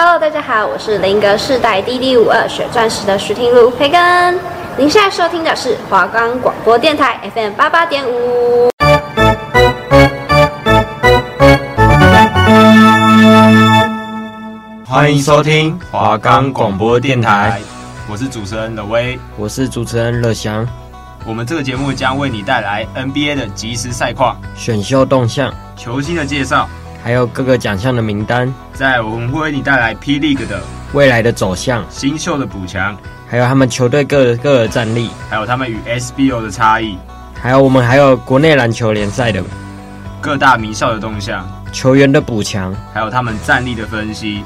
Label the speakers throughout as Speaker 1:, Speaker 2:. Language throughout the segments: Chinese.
Speaker 1: Hello，大家好，我是林格世代 DD 五二血钻石的徐婷如培根。您现在收听的是华冈广播电台 FM 八八点五。
Speaker 2: 欢迎收听华冈广播电台，我是主持人乐威，
Speaker 3: 我是主持人乐祥。
Speaker 2: 我们这个节目将为你带来 NBA 的即时赛况、
Speaker 3: 选秀动向、
Speaker 2: 球星的介绍，
Speaker 3: 还有各个奖项的名单。
Speaker 2: 在我们会为你带来 P League 的
Speaker 3: 未来的走向、
Speaker 2: 新秀的补强，
Speaker 3: 还有他们球队各各的战力，
Speaker 2: 还有他们与 SBO 的差异，
Speaker 3: 还有我们还有国内篮球联赛的
Speaker 2: 各大名校的动向、
Speaker 3: 球员的补强，
Speaker 2: 还有他们战力的分析。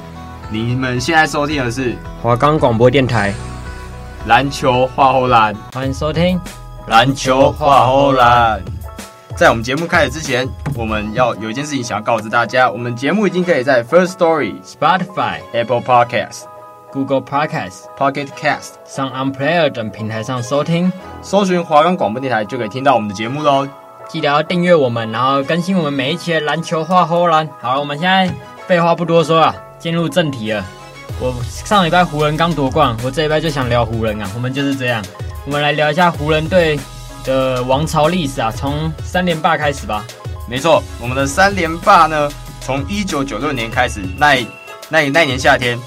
Speaker 2: 你们现在收听的是
Speaker 3: 华冈广播电台
Speaker 2: 篮球画后篮，
Speaker 3: 欢迎收听。
Speaker 2: 篮球画后篮，在我们节目开始之前，我们要有一件事情想要告知大家：我们节目已经可以在 First Story、
Speaker 3: Spotify、
Speaker 2: Apple Podcasts、
Speaker 3: Google Podcasts、
Speaker 2: Pocket Cast、
Speaker 3: SoundOn Player 等平台上收听。
Speaker 2: 搜寻华冈广播电台就可以听到我们的节目喽。
Speaker 3: 记得要订阅我们，然后更新我们每一期的篮球话后篮。好了，我们现在废话不多说啊，进入正题了。我上礼拜湖人刚夺冠，我这礼拜就想聊湖人啊，我们就是这样。我们来聊一下湖人队的王朝历史啊，从三连霸开始吧。
Speaker 2: 没错，我们的三连霸呢，从一九九六年开始，那那那年夏天，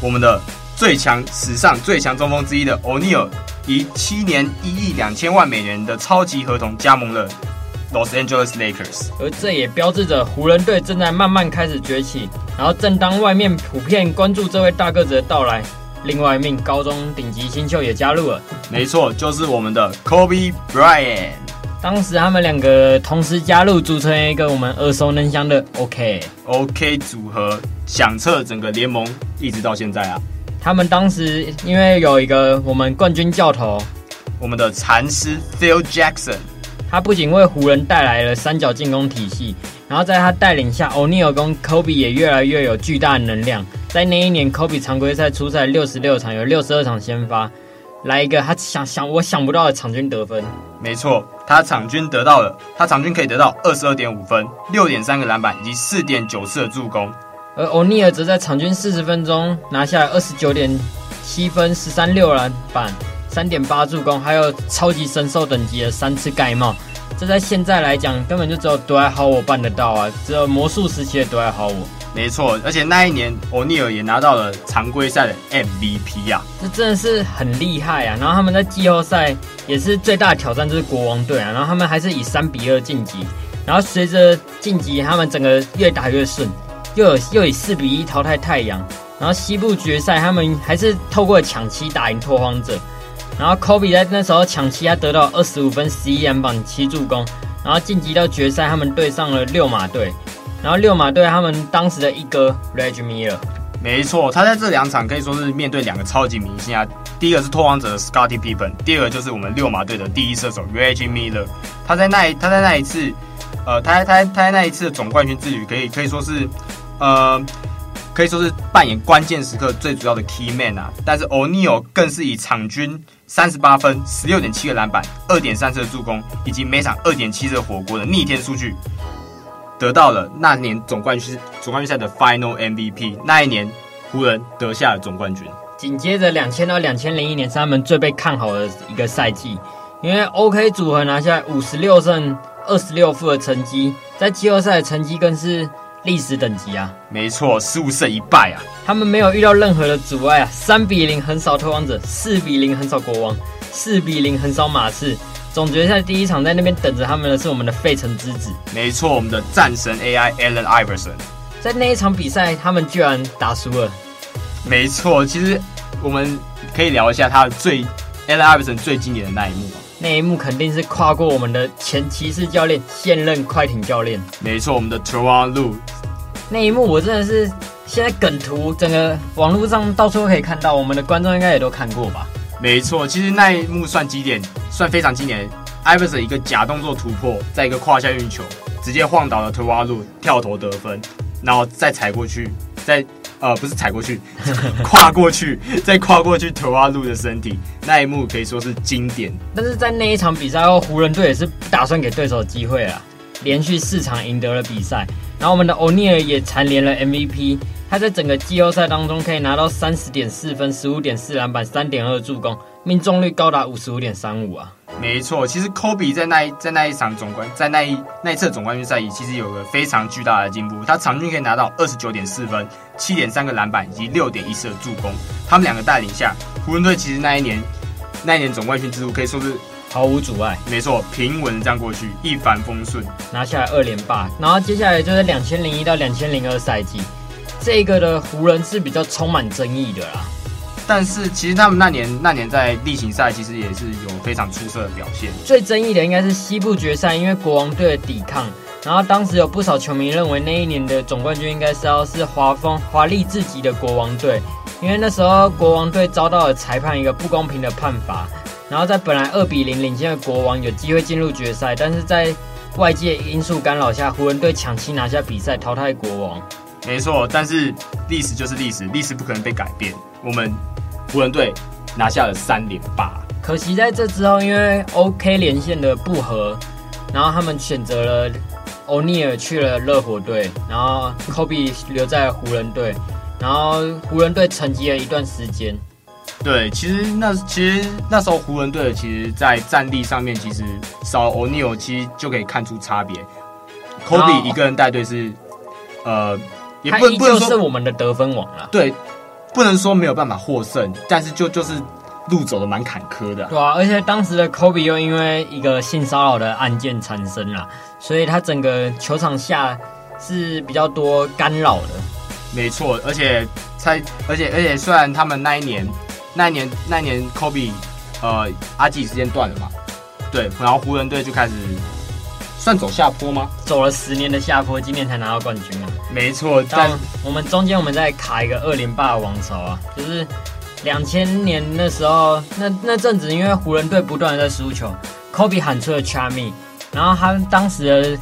Speaker 2: 我们的最强史上最强中锋之一的欧尼尔，以七年一亿两千万美元的超级合同加盟了 Los Angeles Lakers，
Speaker 3: 而这也标志着湖人队正在慢慢开始崛起。然后，正当外面普遍关注这位大个子的到来。另外一名高中顶级新秀也加入了，
Speaker 2: 没错，就是我们的 Kobe Bryant。
Speaker 3: 当时他们两个同时加入，组成一个我们耳熟能详的 OK
Speaker 2: OK 组合，响彻整个联盟，一直到现在啊。
Speaker 3: 他们当时因为有一个我们冠军教头，
Speaker 2: 我们的禅师 Phil Jackson，
Speaker 3: 他不仅为湖人带来了三角进攻体系，然后在他带领下，欧尼尔跟 Kobe 也越来越有巨大的能量。在那一年，科比常规赛出赛六十六场，有六十二场先发，来一个他想想我想不到的场均得分。
Speaker 2: 没错，他场均得到了，他场均可以得到二十二点五分、六点三个篮板以及四点九次的助攻。
Speaker 3: 而欧尼尔则在场均四十分钟拿下二十九点七分、十三六篮板、三点八助攻，还有超级神兽等级的三次盖帽。这在现在来讲，根本就只有德怀豪我办得到啊！只有魔术时期的德怀豪我。
Speaker 2: 没错，而且那一年欧尼尔也拿到了常规赛的 MVP、啊，
Speaker 3: 这真的是很厉害啊！然后他们在季后赛也是最大的挑战，就是国王队啊，然后他们还是以三比二晋级，然后随着晋级，他们整个越打越顺，又有又以四比一淘汰太阳，然后西部决赛他们还是透过抢七打赢拓荒者，然后科比在那时候抢七，他得到二十五分、十一篮板、七助攻，然后晋级到决赛，他们对上了六马队。然后六马队他们当时的一哥 Reg Miller，
Speaker 2: 没错，他在这两场可以说是面对两个超级明星啊。第一个是拓荒者的 Scottie Pippen，第二个就是我们六马队的第一射手 Reg Miller，。他在那一他在那一次，呃，他他他在那一次的总冠军之旅，可以可以说是，呃，可以说是扮演关键时刻最主要的 Key Man 啊。但是 O'Neal 更是以场均三十八分、十六点七个篮板、二点三次的助攻，以及每场二点七次火锅的逆天数据。得到了那年总冠军总冠军赛的 Final MVP，那一年湖人得下了总冠军。
Speaker 3: 紧接着两千到两千零一年是他们最被看好的一个赛季，因为 OK 组合拿下五十六胜二十六负的成绩，在季后赛的成绩更是历史等级啊！
Speaker 2: 没错，十五胜一败啊！
Speaker 3: 他们没有遇到任何的阻碍啊，三比零横扫拓荒者，四比零横扫国王，四比零横扫马刺。总决赛第一场在那边等着他们的是我们的费城之子，
Speaker 2: 没错，我们的战神 AI Allen Iverson。
Speaker 3: 在那一场比赛，他们居然打输了。
Speaker 2: 没错，其实我们可以聊一下他的最 Allen Iverson 最经典的那一幕。
Speaker 3: 那一幕肯定是跨过我们的前骑士教练，现任快艇教练。
Speaker 2: 没错，我们的 Tyronn Lue。
Speaker 3: 那一幕我真的是现在梗图整个网络上到处都可以看到，我们的观众应该也都看过吧。
Speaker 2: 没错，其实那一幕算经典，算非常经典。Iverson 一个假动作突破，再一个胯下运球，直接晃倒了 Tyronn Lue 跳投得分，然后再踩过去，再呃不是踩过去，跨过去，再跨过去 Tyronn Lue 的身体，那一幕可以说是经典。
Speaker 3: 但是在那一场比赛后，湖人队也是不打算给对手机会啊。连续四场赢得了比赛。然后我们的欧尼尔也蝉联了 MVP，他在整个季后赛当中可以拿到三十点四分、十五点四篮板、三点二助攻，命中率高达五十五点三五啊！
Speaker 2: 没错，其实科比在那一在那一场总冠在那一那一次总冠军赛里，其实有个非常巨大的进步，他场均可以拿到二十九点四分、七点三个篮板以及六点一四的助攻。他们两个带领下，湖人队其实那一年那一年总冠军之路可以说是。
Speaker 3: 毫无阻碍，
Speaker 2: 没错，平稳这样过去，一帆风顺，
Speaker 3: 拿下来二连霸。然后接下来就是两千零一到两千零二赛季，这个的湖人是比较充满争议的啦。
Speaker 2: 但是其实他们那年那年在例行赛其实也是有非常出色的表现。
Speaker 3: 最争议的应该是西部决赛，因为国王队的抵抗。然后当时有不少球迷认为那一年的总冠军应该是要是华丰华丽至极的国王队，因为那时候国王队遭到了裁判一个不公平的判罚。然后在本来二比零领先的国王有机会进入决赛，但是在外界因素干扰下，湖人队抢七拿下比赛，淘汰国王。
Speaker 2: 没错，但是历史就是历史，历史不可能被改变。我们湖人队拿下了三连霸。
Speaker 3: 可惜在这之后，因为 OK 连线的不合，然后他们选择了欧尼尔去了热火队，然后科比留在湖人队，然后湖人队沉寂了一段时间。
Speaker 2: 对，其实那其实那时候湖人队其实，在战力上面，其实少欧尼尔其实就可以看出差别。科比一个人带队是，呃，也不能不能说
Speaker 3: 是我们的得分王了。
Speaker 2: 对，不能说没有办法获胜，但是就就是路走的蛮坎坷的。
Speaker 3: 对啊，而且当时的科比又因为一个性骚扰的案件产生了，所以他整个球场下是比较多干扰的。
Speaker 2: 没错，而且才而且而且虽然他们那一年。那一年，那一年科比，呃，阿基时间断了嘛？对，然后湖人队就开始算走下坡吗？
Speaker 3: 走了十年的下坡，今年才拿到冠军嘛？
Speaker 2: 没错，但
Speaker 3: 我们中间我们再卡一个二连霸的王朝啊，就是两千年那时候，那那阵子因为湖人队不断的在输球，科比喊出了 Charmy，然后他当时的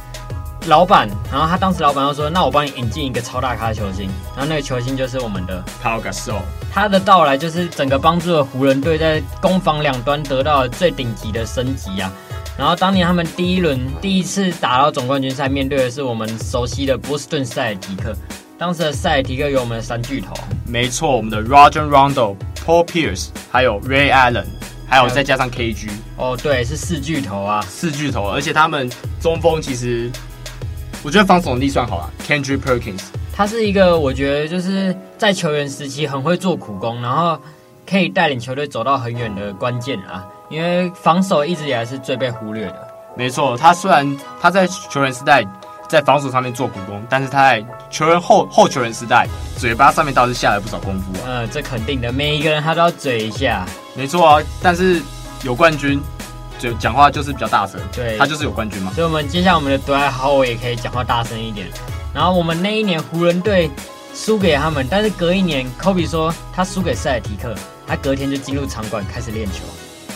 Speaker 3: 老板，然后他当时老板又说，那我帮你引进一个超大咖球星，然后那个球星就是我们的
Speaker 2: Paul Gasol。
Speaker 3: 他的到来就是整个帮助了湖人队在攻防两端得到了最顶级的升级啊！然后当年他们第一轮第一次打到总冠军赛，面对的是我们熟悉的波士顿塞尔提克。当时的塞尔提克有我们的三巨头，
Speaker 2: 没错，我们的 Roger Rondo、Paul Pierce，还有 Ray Allen，还有再加上 KG。
Speaker 3: 哦，对，是四巨头啊，
Speaker 2: 四巨头，而且他们中锋其实我觉得防守能力算好了，Kendrick Perkins。
Speaker 3: 他是一个，我觉得就是在球员时期很会做苦工，然后可以带领球队走到很远的关键啊。因为防守一直以来是最被忽略的。
Speaker 2: 没错，他虽然他在球员时代在防守上面做苦工，但是他在球员后后球员时代嘴巴上面倒是下了不少功夫啊。
Speaker 3: 嗯，这肯定的，每一个人他都要嘴一下。
Speaker 2: 没错啊，但是有冠军，就讲话就是比较大声。
Speaker 3: 对，
Speaker 2: 他就是有冠军嘛。
Speaker 3: 所以，我们接下来我们的杜兰特豪尔也可以讲话大声一点。然后我们那一年湖人队输给他们，但是隔一年，科比说他输给塞尔提克，他隔天就进入场馆开始练球。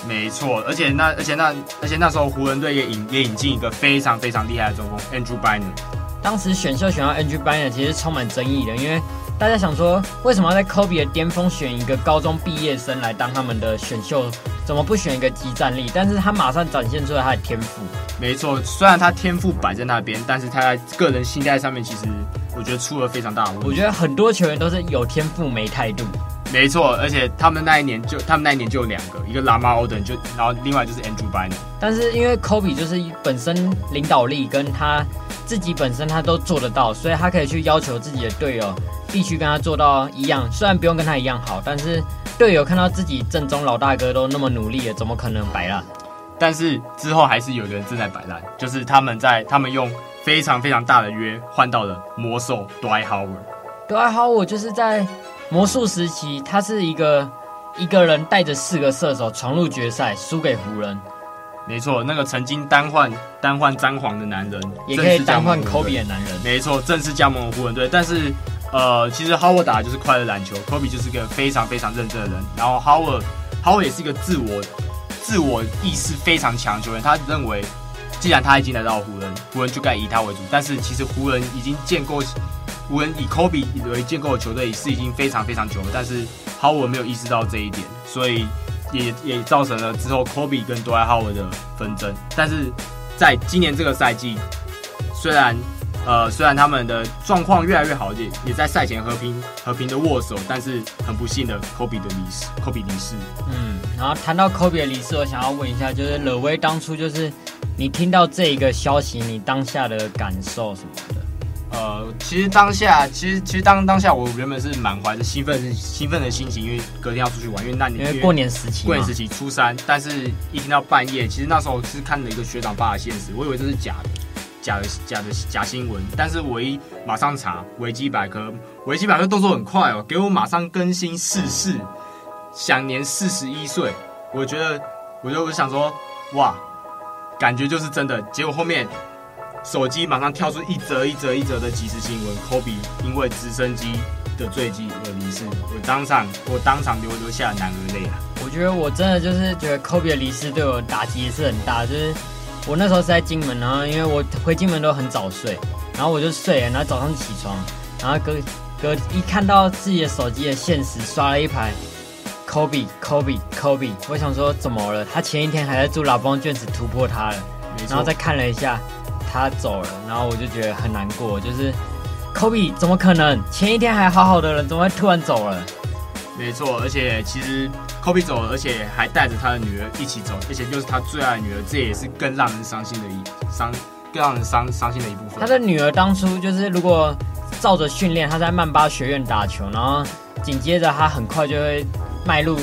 Speaker 2: 没错，而且那而且那而且那时候湖人队也引也引进一个非常非常厉害的中锋 Andrew Bynum。
Speaker 3: 当时选秀选到 Andrew Bynum 其实充满争议的，因为大家想说为什么要在 Kobe 的巅峰选一个高中毕业生来当他们的选秀，怎么不选一个集战力？但是他马上展现出了他的天赋。
Speaker 2: 没错，虽然他天赋摆在那边，但是他在个人心态上面，其实我觉得出了非常大的问题。
Speaker 3: 我觉得很多球员都是有天赋没态度。
Speaker 2: 没错，而且他们那一年就他们那一年就有两个，一个 Lama o d e n 就，然后另外就是 Andrew Bynum。
Speaker 3: 但是因为 Kobe 就是本身领导力跟他自己本身他都做得到，所以他可以去要求自己的队友必须跟他做到一样，虽然不用跟他一样好，但是队友看到自己正宗老大哥都那么努力了，怎么可能摆烂？
Speaker 2: 但是之后还是有人正在摆烂，就是他们在他们用非常非常大的约换到了魔兽 Howard。
Speaker 3: Dwight Howard 就是在魔术时期，他是一个一个人带着四个射手闯入决赛，输给湖人。
Speaker 2: 没错，那个曾经单换单换詹皇的男人，
Speaker 3: 也可以单换 Kobe 的男人。
Speaker 2: 没错，正式加盟了湖人队。但是呃，其实 Howard 打的就是快乐篮球，Kobe 就是一个非常非常认真的人。然后 Howard Howard 也是一个自我。自我意识非常强球员，他认为，既然他已经来到湖人，湖人就该以他为主。但是其实湖人已经建构，湖人以科比为建构的球队是已经非常非常久了。但是哈维没有意识到这一点，所以也也造成了之后科比跟多莱哈维的纷争。但是在今年这个赛季，虽然呃虽然他们的状况越来越好，也也在赛前和平和平的握手，但是很不幸的科比的离世，科比离世。
Speaker 3: 嗯，然后谈到科比的离世，我想要问一下，就是勒威当初就是你听到这一个消息，你当下的感受什么的？
Speaker 2: 呃，其实当下，其实其实当当下，我原本是满怀着兴奋兴奋的心情，因为隔天要出去玩，因为那年
Speaker 3: 因为过年时期，
Speaker 2: 过年时期初三，但是一听到半夜，其实那时候是看了一个学长发的现实，我以为这是假的，假的假的假新闻，但是我一马上查维基百科，维基百科动作很快哦，给我马上更新逝世，享年四十一岁，我觉得，我就我就想说，哇，感觉就是真的，结果后面。手机马上跳出一则一则一则的即时新闻，Kobe 因为直升机的坠机而离世。我当场我当场流流下男儿泪啊！
Speaker 3: 我觉得我真的就是觉得 Kobe 的离世对我打击也是很大。就是我那时候是在金门，然后因为我回金门都很早睡，然后我就睡了，然后早上起床，然后隔隔一看到自己的手机的现实刷了一排 Kobe Kobe Kobe，我想说怎么了？他前一天还在祝 LeBron James 突破他了，然后再看了一下。他走了，然后我就觉得很难过，就是 Kobe 怎么可能前一天还好好的人，怎么会突然走了？
Speaker 2: 没错，而且其实 Kobe 走了，而且还带着他的女儿一起走，而且又是他最爱的女儿，这也是更让人伤心的一伤，更让人伤伤心的一部分。
Speaker 3: 他的女儿当初就是如果照着训练，他在曼巴学院打球，然后紧接着他很快就会迈入。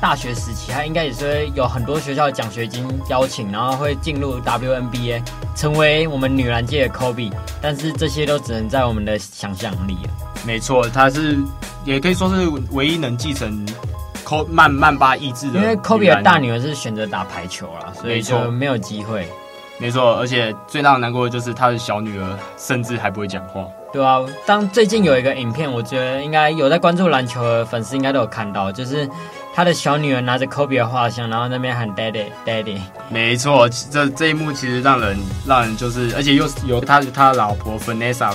Speaker 3: 大学时期，他应该也是会有很多学校的奖学金邀请，然后会进入 WNBA，成为我们女篮界的 Kobe。但是这些都只能在我们的想象力了。
Speaker 2: 没错，他是也可以说是唯一能继承曼曼巴意志的。
Speaker 3: 因为 Kobe 的大女儿是选择打排球了，所以就没有机会。
Speaker 2: 没错，而且最让人难过的就是他的小女儿甚至还不会讲话。
Speaker 3: 对啊，当最近有一个影片，我觉得应该有在关注篮球的粉丝应该都有看到，就是。他的小女儿拿着 Kobe 的画像，然后那边喊 Daddy Daddy。
Speaker 2: 没错，这这一幕其实让人让人就是，而且又有他他老婆 Vanessa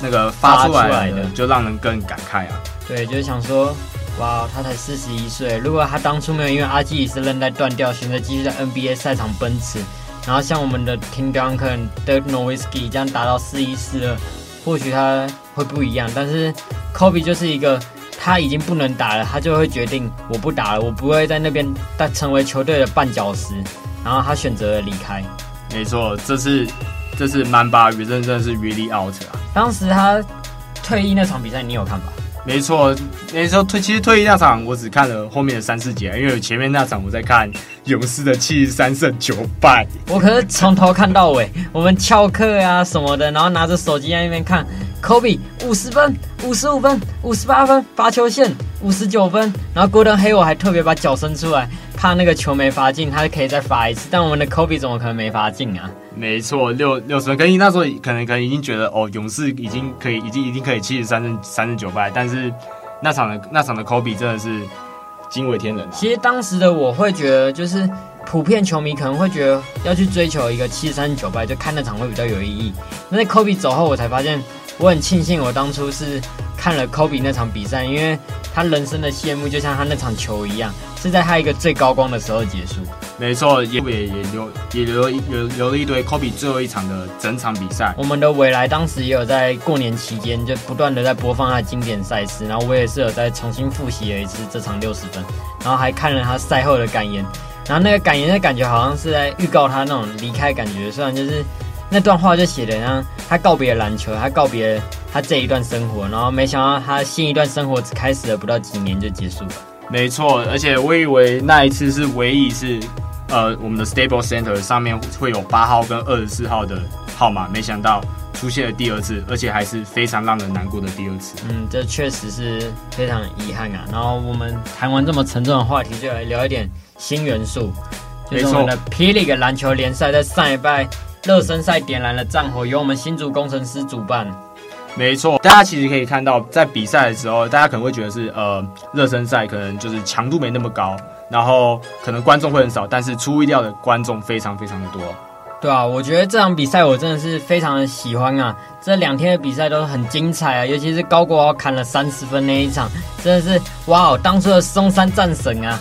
Speaker 2: 那个发出来的，就让人更感慨啊。
Speaker 3: 对，就是想说，哇，他才四十一岁，如果他当初没有因为阿基里斯韧带断掉，选择继续在 NBA 赛场奔驰，然后像我们的 Tim Duncan、Dirk Nowitzki 这样达到四一四二，或许他会不一样。但是 Kobe 就是一个。他已经不能打了，他就会决定我不打了，我不会在那边但成为球队的绊脚石，然后他选择了离开。
Speaker 2: 没错，这是这是曼巴真真的是 really out 啊！
Speaker 3: 当时他退役那场比赛，你有看吧？
Speaker 2: 没错，那时候退其实退役那场，我只看了后面的三四节，因为前面那场我在看勇士的七十三胜九败。
Speaker 3: 我可是从头看到尾，我们翘课啊什么的，然后拿着手机在那边看。Kobe 五十分、五十五分、五十八分，罚球线五十九分。然后 Gordon Hayward 还特别把脚伸出来，怕那个球没罚进，他可以再罚一次。但我们的 Kobe 怎么可能没罚进啊？
Speaker 2: 没错，六六十分。可能那时候可能可能已经觉得哦，勇士已经可以，已经已经可以七十三胜三十九败。但是那场的那场的 Kobe 真的是惊为天人啊。
Speaker 3: 其实当时的我会觉得，就是普遍球迷可能会觉得要去追求一个七十三九败，就看那场会比较有意义。那在 Kobe 走后，我才发现。我很庆幸，我当初是看了 Kobe 那场比赛，因为他人生的谢幕就像他那场球一样，是在他一个最高光的时候结束。
Speaker 2: 没错，也也也留也留留留了一堆 Kobe 最后一场的整场比赛。
Speaker 3: 我们的未来当时也有在过年期间就不断的在播放他的经典赛事，然后我也是有在重新复习了一次这场六十分，然后还看了他赛后的感言，然后那个感言的感觉好像是在预告他那种离开感觉，虽然就是。那段话就写的像他告别了篮球，他告别他这一段生活，然后没想到他新一段生活只开始了不到几年就结束了。
Speaker 2: 没错，而且我以为那一次是唯一是，呃，我们的 Staples Center 上面会有八号跟二十四号的号码，没想到出现了第二次，而且还是非常让人难过的第二次。
Speaker 3: 嗯，这确实是非常遗憾啊。然后我们谈完这么沉重的话题，就来聊一点新元素，就是我们的 P. League 篮球联赛在上一拜。热身赛点燃了战火，由我们新竹工程师主办。
Speaker 2: 没错，大家其实可以看到，在比赛的时候，大家可能会觉得是呃，热身赛可能就是强度没那么高，然后可能观众会很少，但是出乎意料的观众非常非常的多。
Speaker 3: 对啊，我觉得这场比赛我真的是非常的喜欢啊，这两天的比赛都很精彩啊，尤其是高国豪砍了三十分那一场，真的是哇哦，当初的松山战神啊！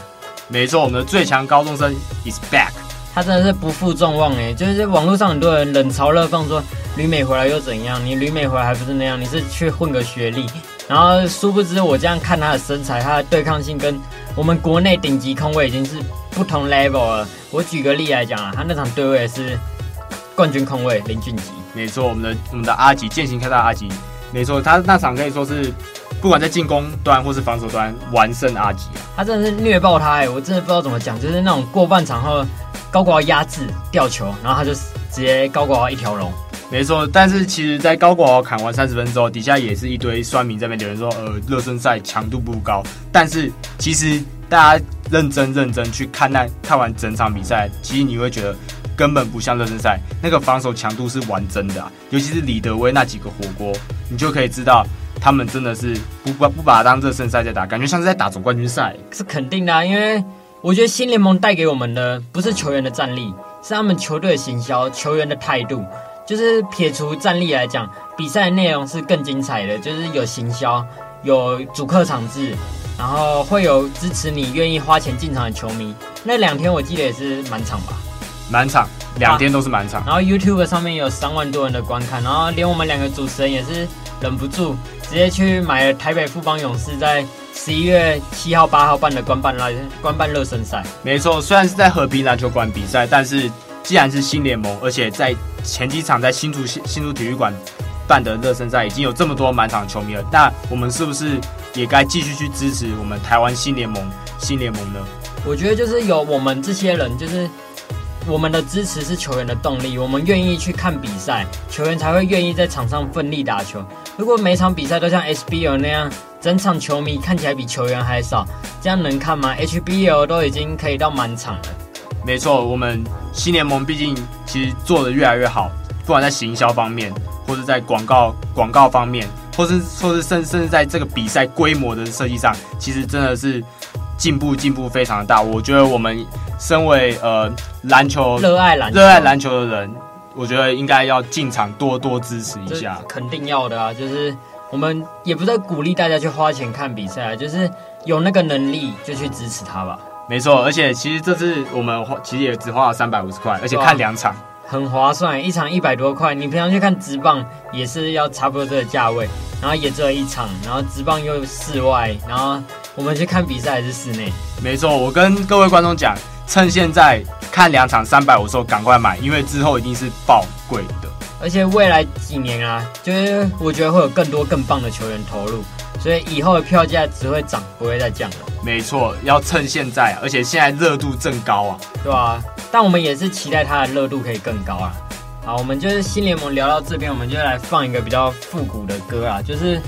Speaker 2: 没错，我们的最强高中生 is back。
Speaker 3: 他真的是不负众望哎，就是网络上很多人冷嘲热讽说旅美回来又怎样？你旅美回来还不是那样？你是去混个学历？然后殊不知我这样看他的身材，他的对抗性跟我们国内顶级控卫已经是不同 level 了。我举个例来讲啊，他那场对位是冠军控卫林俊杰，
Speaker 2: 没错，我们的我们的阿吉剑行开大阿吉，没错，他那场可以说是不管在进攻端或是防守端完胜阿吉啊，
Speaker 3: 他真的是虐爆他哎，我真的不知道怎么讲，就是那种过半场后。高国豪压制吊球，然后他就直接高国豪一条龙。
Speaker 2: 没错，但是其实，在高国豪砍完三十分之后，底下也是一堆酸民在那边留言说，呃，热身赛强度不高。但是其实大家认真认真去看那看完整场比赛，其实你会觉得根本不像热身赛，那个防守强度是完真的啊。尤其是李德威那几个火锅，你就可以知道他们真的是不把不把它当热身赛在打，感觉像是在打总冠军赛。
Speaker 3: 是肯定的啊，因为。我觉得新联盟带给我们的不是球员的战力，是他们球队的行销、球员的态度。就是撇除战力来讲，比赛内容是更精彩的，就是有行销、有主客场制，然后会有支持你、愿意花钱进场的球迷。那两天我记得也是满场吧？
Speaker 2: 满场，两天都是满场。
Speaker 3: 然后 YouTube 上面有三万多人的观看，然后连我们两个主持人也是忍不住直接去买了台北富邦勇士在。十一月七号、八号办的官办拉官办热身赛，
Speaker 2: 没错，虽然是在和平篮球馆比赛，但是既然是新联盟，而且在前几场在新竹新竹体育馆办的热身赛已经有这么多满场球迷了，那我们是不是也该继续去支持我们台湾新联盟新联盟呢？
Speaker 3: 我觉得就是有我们这些人，就是我们的支持是球员的动力，我们愿意去看比赛，球员才会愿意在场上奋力打球。如果每场比赛都像 SBL 那样，整场球迷看起来比球员还少，这样能看吗？HBL 都已经可以到满场了。
Speaker 2: 没错，我们新联盟毕竟其实做的越来越好，不管在行销方面，或是在广告广告方面，或是或是甚甚至在这个比赛规模的设计上，其实真的是进步进步非常的大。我觉得我们身为呃篮球
Speaker 3: 热爱篮
Speaker 2: 热爱篮球的人，我觉得应该要进场多多支持一下。
Speaker 3: 肯定要的啊，就是。我们也不在鼓励大家去花钱看比赛啊，就是有那个能力就去支持他吧。
Speaker 2: 没错，而且其实这次我们花其实也只花了三百五十块，而且看两场，
Speaker 3: 很划算，一场一百多块。你平常去看直棒也是要差不多这个价位，然后也只有一场，然后直棒又室外，然后我们去看比赛还是室内。
Speaker 2: 没错，我跟各位观众讲，趁现在看两场三百五十，赶快买，因为之后一定是爆贵的。
Speaker 3: 而且未来几年啊，就是我觉得会有更多更棒的球员投入，所以以后的票价只会涨，不会再降了。
Speaker 2: 没错，要趁现在，而且现在热度正高啊，
Speaker 3: 对啊，但我们也是期待它的热度可以更高啊。好，我们就是新联盟聊到这边，我们就来放一个比较复古的歌啊，就是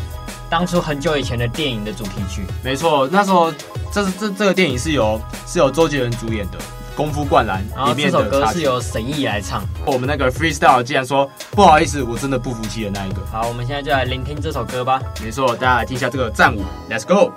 Speaker 3: 当初很久以前的电影的主题曲。
Speaker 2: 没错，那时候这是这这个电影是由是由周杰伦主演的。功夫灌篮，
Speaker 3: 然后这首歌是由沈翊来唱。
Speaker 2: 我们那个 freestyle 竟然说不好意思，我真的不服气的那一个。
Speaker 3: 好，我们现在就来聆听这首歌吧。
Speaker 2: 没错，大家来听一下这个战舞，Let's go。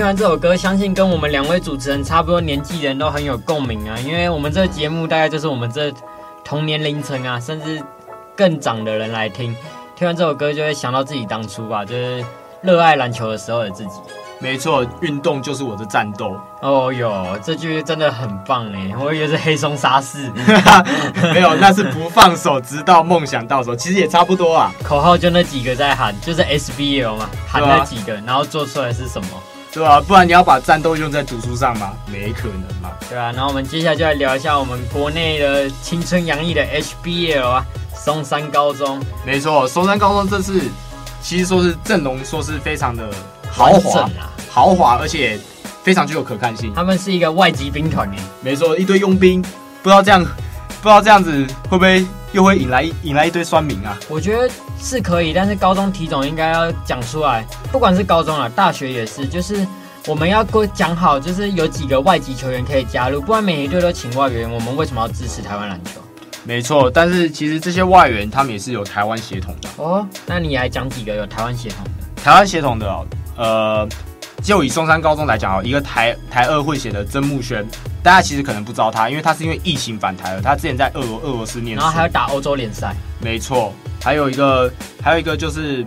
Speaker 3: 听完这首歌，相信跟我们两位主持人差不多年纪人都很有共鸣啊，因为我们这个节目大概就是我们这同年龄层啊，甚至更长的人来听。听完这首歌，就会想到自己当初吧，就是热爱篮球的时候的自己。
Speaker 2: 没错，运动就是我的战斗。
Speaker 3: 哦哟，这句真的很棒哎！我以为是黑松沙士，
Speaker 2: 没有，那是不放手，直到梦想到手。其实也差不多啊，
Speaker 3: 口号就那几个在喊，就是 SBL 嘛，喊那几个，啊、然后做出来是什么？
Speaker 2: 对啊，不然你要把战斗用在读书上吗？没可能嘛。
Speaker 3: 对啊，然后我们接下来就来聊一下我们国内的青春洋溢的 HBL 啊，松山高中。
Speaker 2: 没错，松山高中这次其实说是阵容，说是非常的豪华啊。豪华，而且非常具有可看性。
Speaker 3: 他们是一个外籍兵团诶，
Speaker 2: 没错，一堆佣兵，不知道这样，不知道这样子会不会又会引来引来一堆酸民啊？
Speaker 3: 我觉得是可以，但是高中体总应该要讲出来，不管是高中啊，大学也是，就是我们要讲好，就是有几个外籍球员可以加入，不然每一队都请外援，我们为什么要支持台湾篮球？
Speaker 2: 没错，但是其实这些外援他们也是有台湾血统的
Speaker 3: 哦。那你来讲几个有台湾血统的？
Speaker 2: 台湾血统的哦，呃。就以松山高中来讲哦，一个台台二会写的曾木轩，大家其实可能不知道他，因为他是因为疫情返台了。他之前在俄罗俄罗斯念书，
Speaker 3: 然后还有打欧洲联赛。
Speaker 2: 没错，还有一个还有一个就是，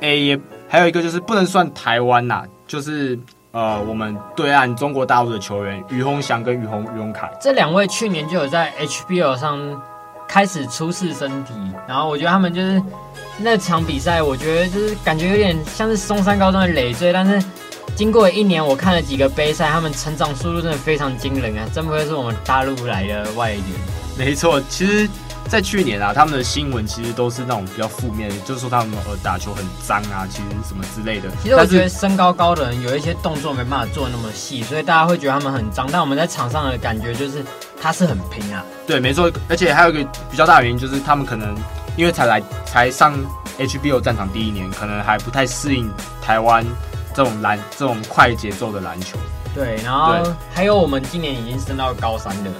Speaker 2: 诶，也还有一个就是不能算台湾呐，就是呃我们对岸中国大陆的球员于洪祥跟于洪于洪凯，
Speaker 3: 这两位去年就有在 HBL 上开始初试身体，然后我觉得他们就是。那场比赛，我觉得就是感觉有点像是松山高中的累赘，但是经过一年，我看了几个杯赛，他们成长速度真的非常惊人啊！真不愧是我们大陆来的外援。
Speaker 2: 没错，其实，在去年啊，他们的新闻其实都是那种比较负面的，就是说他们呃打球很脏啊，其实什么之类的。
Speaker 3: 其实我觉得身高高的人有一些动作没办法做那么细，所以大家会觉得他们很脏。但我们在场上的感觉就是他是很拼啊。
Speaker 2: 对，没错，而且还有一个比较大的原因就是他们可能。因为才来才上 HBO 战场第一年，可能还不太适应台湾这种篮这种快节奏的篮球。
Speaker 3: 对，然后还有我们今年已经升到高三的，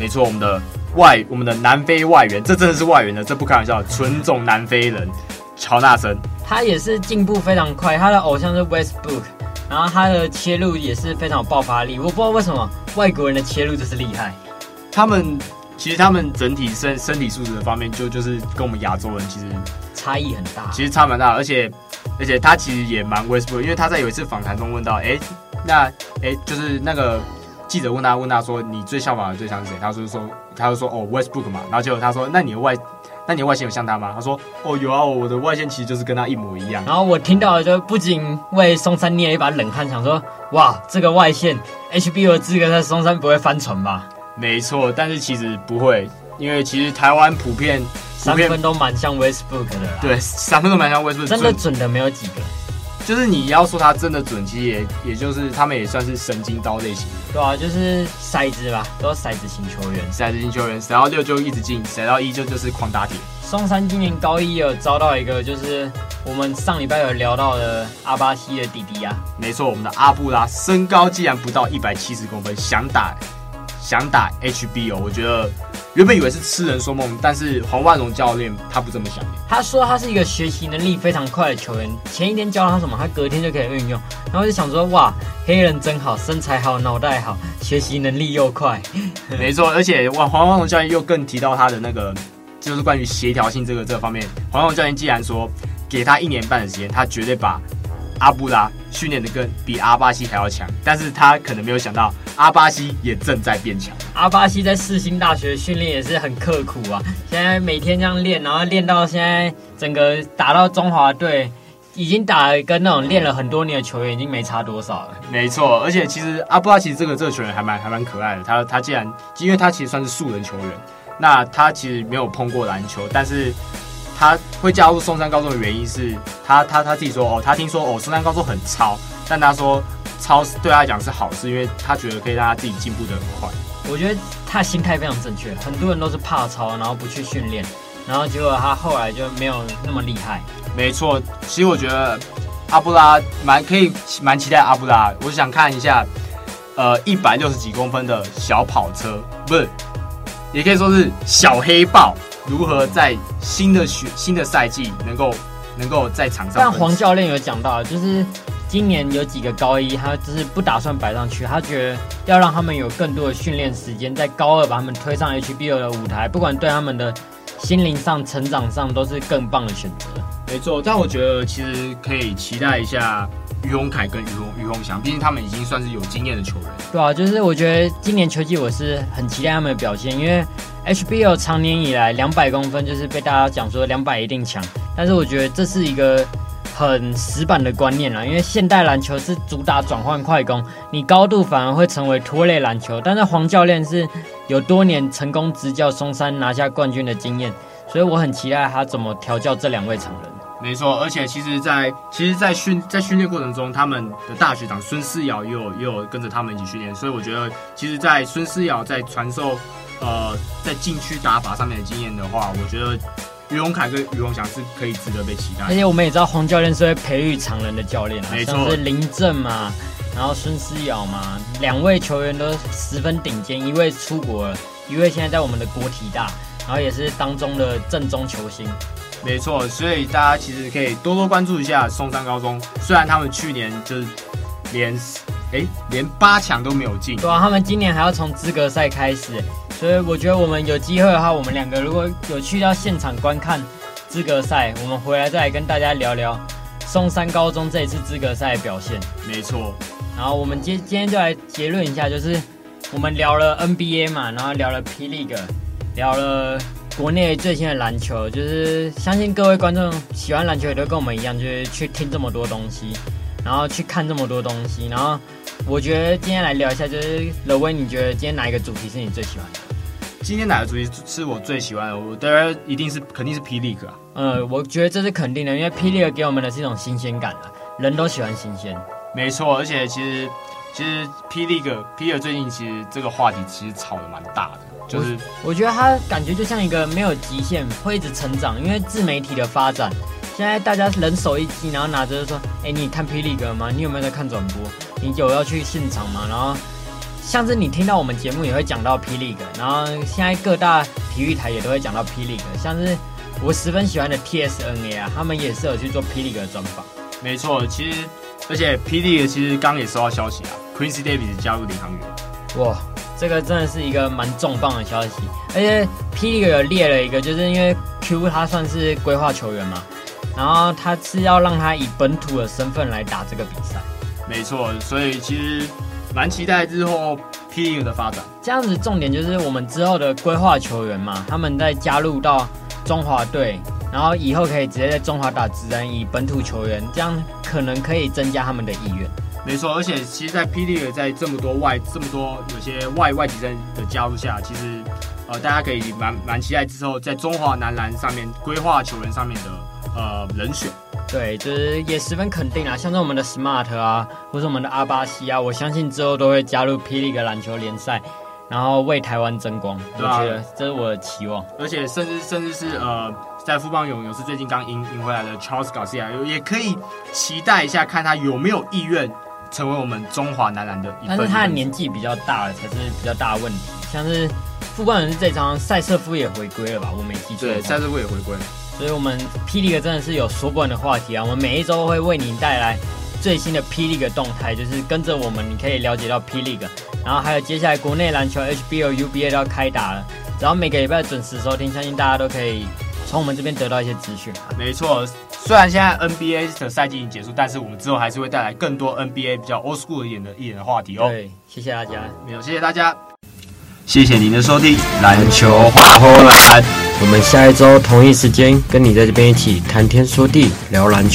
Speaker 2: 没错，我们的外我们的南非外援，这真的是外援的，这不开玩笑，纯种南非人乔纳森，
Speaker 3: 他也是进步非常快，他的偶像是 Westbrook，然后他的切入也是非常有爆发力，我不知道为什么外国人的切入就是厉害，
Speaker 2: 他们。其实他们整体身身体素质的方面，就就是跟我们亚洲人其实
Speaker 3: 差异很大。
Speaker 2: 其实差蛮大，而且而且他其实也蛮 Westbrook，因为他在有一次访谈中问到，哎，那哎就是那个记者问他问他说，你最效仿的对象是谁？他就说他就说哦 Westbrook 嘛，然后结果他说那你的外那你的外线有像他吗？他说哦有啊，我的外线其实就是跟他一模一样。
Speaker 3: 然后我听到了就不仅为松山捏了一把冷汗，想说哇这个外线 HBO 的资格在松山不会翻船吧？
Speaker 2: 没错，但是其实不会，因为其实台湾普遍
Speaker 3: 三分都蛮像 Westbrook 的，
Speaker 2: 对，三分都蛮像 Westbrook，
Speaker 3: 真的准的没有几个。
Speaker 2: 就是你要说他真的准，其实也也就是他们也算是神经刀类型的。
Speaker 3: 对啊，就是骰子吧，都是骰子型球员，
Speaker 2: 骰子型球员，骰到六就一直进，骰到一就就是狂打铁。
Speaker 3: 松山今年高一有招到一个，就是我们上礼拜有聊到的阿巴西的弟弟啊。
Speaker 2: 没错，我们的阿布拉身高竟然不到一百七十公分，想打。想打 HBO，我觉得原本以为是痴人说梦，但是黄万荣教练他不这么想。
Speaker 3: 他说他是一个学习能力非常快的球员，前一天教他什么，他隔天就可以运用。然后就想说，哇，黑人真好，身材好，脑袋好，学习能力又快。
Speaker 2: 没错，而且黄黄万荣教练又更提到他的那个，就是关于协调性这个这个方面。黄万荣教练既然说给他一年半的时间，他绝对把阿布拉训练的跟比阿巴西还要强，但是他可能没有想到阿巴西也正在变强。
Speaker 3: 阿巴西在世新大学训练也是很刻苦啊，现在每天这样练，然后练到现在整个打到中华队，已经打了跟那种练了很多年的球员已经没差多少了。
Speaker 2: 没错，而且其实阿布拉其实这个这个球员还蛮还蛮可爱的，他他既然因为他其实算是素人球员，那他其实没有碰过篮球，但是。他会加入松山高中的原因是他他他自己说哦，他听说哦松山高中很超，但他说超对他来讲是好事，因为他觉得可以让他自己进步的很快。
Speaker 3: 我觉得他心态非常正确，很多人都是怕超，然后不去训练，然后结果他后来就没有那么厉害。
Speaker 2: 没错，其实我觉得阿布拉蛮可以蛮期待阿布拉，我想看一下，呃，一百六十几公分的小跑车，不是，也可以说是小黑豹。如何在新的学新的赛季能够能够在场上？
Speaker 3: 但黄教练有讲到，就是今年有几个高一，他就是不打算摆上去，他觉得要让他们有更多的训练时间，在高二把他们推上 HBL 的舞台，不管对他们的心灵上、成长上都是更棒的选择。
Speaker 2: 没错，但我觉得其实可以期待一下于洪凯跟于洪于洪祥，毕竟他们已经算是有经验的球员。
Speaker 3: 对啊，就是我觉得今年球季我是很期待他们的表现，因为。HBL 长年以来两百公分就是被大家讲说两百一定强，但是我觉得这是一个很死板的观念啦，因为现代篮球是主打转换快攻，你高度反而会成为拖累篮球。但是黄教练是有多年成功执教松山拿下冠军的经验，所以我很期待他怎么调教这两位长人。
Speaker 2: 没错，而且其实在，在其实，在训在训练过程中，他们的大学长孙思尧也有也有跟着他们一起训练，所以我觉得，其实，在孙思尧在传授。呃，在禁区打法上面的经验的话，我觉得于洪凯跟于洪祥是可以值得被期待。
Speaker 3: 而且我们也知道黄教练是会培育常人的教练啊，
Speaker 2: 没错，
Speaker 3: 像是林正嘛，然后孙思尧嘛，两位球员都十分顶尖，一位出国了，一位现在在我们的国体大，然后也是当中的正宗球星。
Speaker 2: 没错，所以大家其实可以多多关注一下松山高中，虽然他们去年就是连哎连八强都没有进，
Speaker 3: 对啊，他们今年还要从资格赛开始。所以我觉得我们有机会的话，我们两个如果有去到现场观看资格赛，我们回来再来跟大家聊聊松山高中这一次资格赛的表现。
Speaker 2: 没错。
Speaker 3: 然后我们今今天就来结论一下，就是我们聊了 NBA 嘛，然后聊了 P League，聊了国内最新的篮球。就是相信各位观众喜欢篮球，也都跟我们一样，就是去听这么多东西，然后去看这么多东西。然后我觉得今天来聊一下，就是乐威，你觉得今天哪一个主题是你最喜欢的？
Speaker 2: 今天哪个主题是我最喜欢的？我当然一定是肯定是霹雳哥啊。
Speaker 3: 嗯，我觉得这是肯定的，因为霹雳哥给我们的是一种新鲜感啊，人都喜欢新鲜。
Speaker 2: 没错，而且其实其实霹雳哥霹雳哥最近其实这个话题其实炒得蛮大的，就是
Speaker 3: 我，我觉得他感觉就像一个没有极限，会一直成长。因为自媒体的发展，现在大家人手一机，然后拿着就说：“哎，你看霹雳哥吗？你有没有在看转播？你有要去现场吗？”然后。像是你听到我们节目也会讲到霹雳哥，然后现在各大体育台也都会讲到霹雳哥，像是我十分喜欢的 TSNA 啊，他们也是有去做霹雳哥的专访。
Speaker 2: 没错，其实而且霹雳哥其实刚也收到消息啊，Quincy Davis 加入领航员。
Speaker 3: 哇，这个真的是一个蛮重磅的消息，而且霹雳哥有列了一个，就是因为 Q 他算是规划球员嘛，然后他是要让他以本土的身份来打这个比赛。
Speaker 2: 没错，所以其实。蛮期待之后 P 的发展。
Speaker 3: 这样子重点就是我们之后的规划球员嘛，他们在加入到中华队，然后以后可以直接在中华打职人，以本土球员，这样可能可以增加他们的意愿。
Speaker 2: 没错，而且其实，在 P League 在这么多外这么多有些外外籍生的加入下，其实呃大家可以蛮蛮期待之后在中华男篮上面规划球员上面的呃人选。
Speaker 3: 对，就是也十分肯定啊，像是我们的 Smart 啊，或是我们的阿巴西啊，我相信之后都会加入霹雳的篮球联赛，然后为台湾争光。对啊，我觉得这是我的期望。
Speaker 2: 而且甚至甚至是呃，在富邦勇勇士最近刚赢赢回来的 Charles Garcia，也可以期待一下，看他有没有意愿成为我们中华男篮的一份。
Speaker 3: 但是他的年纪比较大了，才是比较大的问题。像是富邦勇士这场赛瑟夫也回归了吧？我没记错。
Speaker 2: 对，赛瑟夫也回归了。
Speaker 3: 所以我们霹雳哥真的是有说不完的话题啊我们每一周会为您带来最新的霹雳哥动态就是跟着我们你可以了解到霹雳哥然后还有接下来国内篮球 hbouba 都要开打了只要每个礼拜准时收听相信大家都可以从我们这边得到一些资讯
Speaker 2: 没错虽然现在 nba 的赛季已经结束但是我们之后还是会带来更多 nba 比较 old school 一点的一点的话题哦。
Speaker 3: 对谢谢大家。
Speaker 2: 没有谢谢大家。谢谢您的收听篮球花火蓝
Speaker 3: 我们下一周同一时间跟你在这边一起谈天说地聊篮球。